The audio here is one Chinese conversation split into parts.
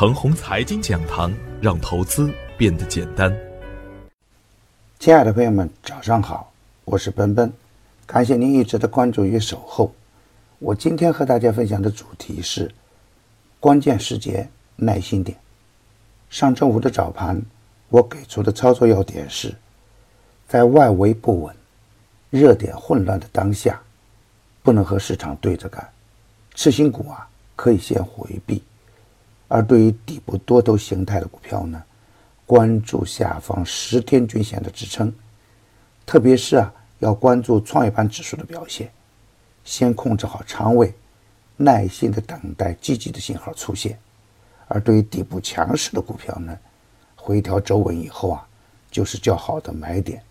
程红财经讲堂，让投资变得简单。亲爱的朋友们，早上好，我是奔奔，感谢您一直的关注与守候。我今天和大家分享的主题是关键时节耐心点。上周五的早盘，我给出的操作要点是，在外围不稳、热点混乱的当下，不能和市场对着干，次新股啊可以先回避。而对于底部多头形态的股票呢，关注下方十天均线的支撑，特别是啊，要关注创业板指数的表现，先控制好仓位，耐心的等待积极的信号出现。而对于底部强势的股票呢，回调走稳以后啊，就是较好的买点。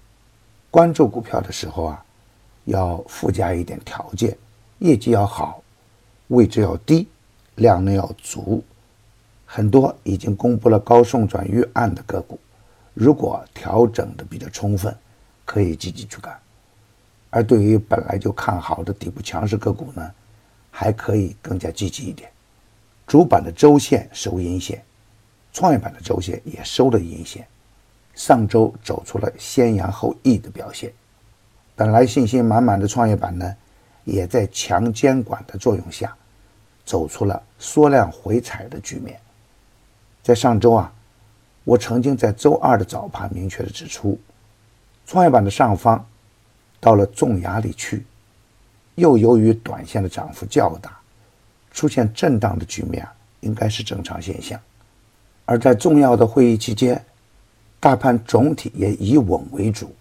关注股票的时候啊，要附加一点条件：业绩要好，位置要低，量能要足。很多已经公布了高送转预案的个股，如果调整的比较充分，可以积极去干；而对于本来就看好的底部强势个股呢，还可以更加积极一点。主板的周线收阴线，创业板的周线也收了阴线，上周走出了先扬后抑的表现。本来信心满满的创业板呢，也在强监管的作用下，走出了缩量回踩的局面。在上周啊，我曾经在周二的早盘明确的指出，创业板的上方到了重压力区，又由于短线的涨幅较大，出现震荡的局面啊，应该是正常现象。而在重要的会议期间，大盘总体也以稳为主，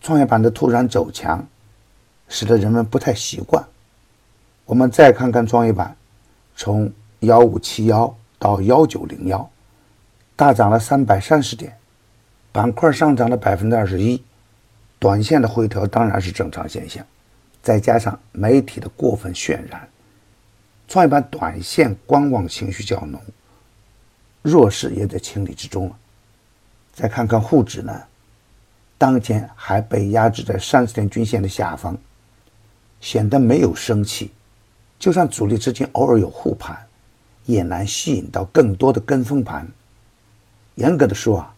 创业板的突然走强，使得人们不太习惯。我们再看看创业板，从幺五七幺。到幺九零幺，大涨了三百三十点，板块上涨了百分之二十一，短线的回调当然是正常现象，再加上媒体的过分渲染，创业板短线观望情绪较浓，弱势也在情理之中了。再看看沪指呢，当前还被压制在三十天均线的下方，显得没有生气，就算主力资金偶尔有护盘。也难吸引到更多的跟风盘。严格的说啊，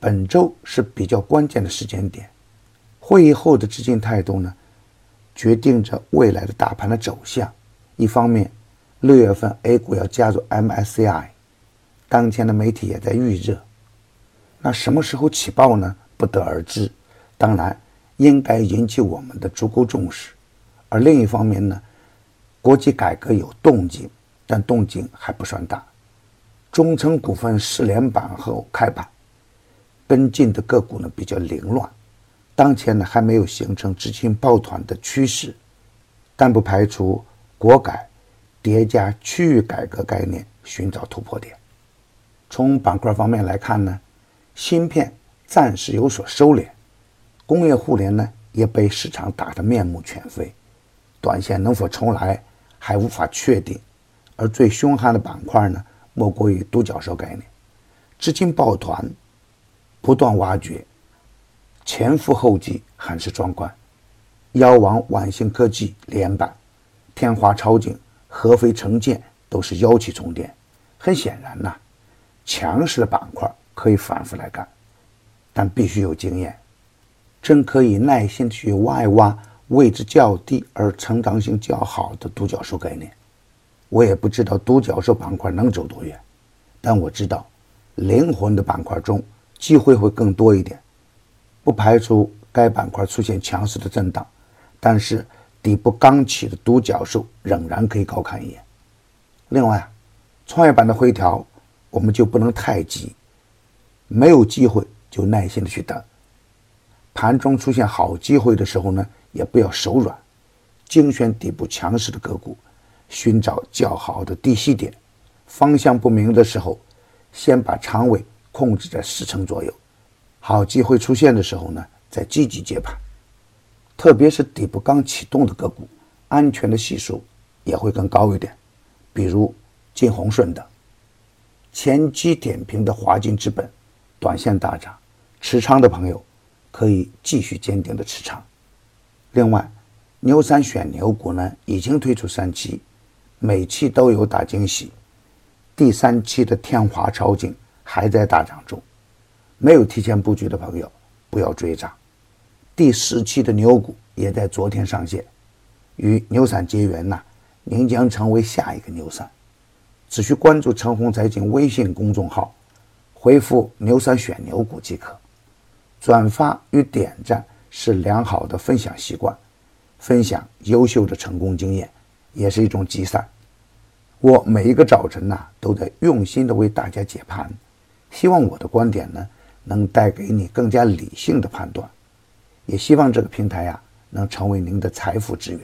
本周是比较关键的时间点，会议后的资金态度呢，决定着未来的大盘的走向。一方面，六月份 A 股要加入 MSCI，当前的媒体也在预热。那什么时候起爆呢？不得而知。当然，应该引起我们的足够重视。而另一方面呢，国际改革有动静。但动静还不算大，中成股份四连板后开板，跟进的个股呢比较凌乱，当前呢还没有形成资金抱团的趋势，但不排除国改叠加区域改革概念寻找突破点。从板块方面来看呢，芯片暂时有所收敛，工业互联呢也被市场打得面目全非，短线能否重来还无法确定。而最凶悍的板块呢，莫过于独角兽概念，资金抱团，不断挖掘，前赴后继，很是壮观。妖王万兴科技连板，天华超景、合肥城建都是妖气重叠。很显然呐，强势的板块可以反复来干，但必须有经验，真可以耐心去挖一挖位置较低而成长性较好的独角兽概念。我也不知道独角兽板块能走多远，但我知道，灵魂的板块中机会会更多一点，不排除该板块出现强势的震荡，但是底部刚起的独角兽仍然可以高看一眼。另外，创业板的回调我们就不能太急，没有机会就耐心的去等，盘中出现好机会的时候呢，也不要手软，精选底部强势的个股。寻找较好的低吸点，方向不明的时候，先把仓位控制在四成左右，好机会出现的时候呢，再积极接盘。特别是底部刚启动的个股，安全的系数也会更高一点。比如金鸿顺等。前期点评的华金资本，短线大涨，持仓的朋友可以继续坚定的持仓。另外，牛三选牛股呢，已经推出三期。每期都有大惊喜，第三期的天华超景还在大涨中，没有提前布局的朋友不要追涨。第四期的牛股也在昨天上线，与牛散结缘呐，您将成为下一个牛散。只需关注陈红财经微信公众号，回复“牛散选牛股”即可。转发与点赞是良好的分享习惯，分享优秀的成功经验也是一种积善。我每一个早晨呐，都在用心的为大家解盘，希望我的观点呢，能带给你更加理性的判断，也希望这个平台呀，能成为您的财富之源。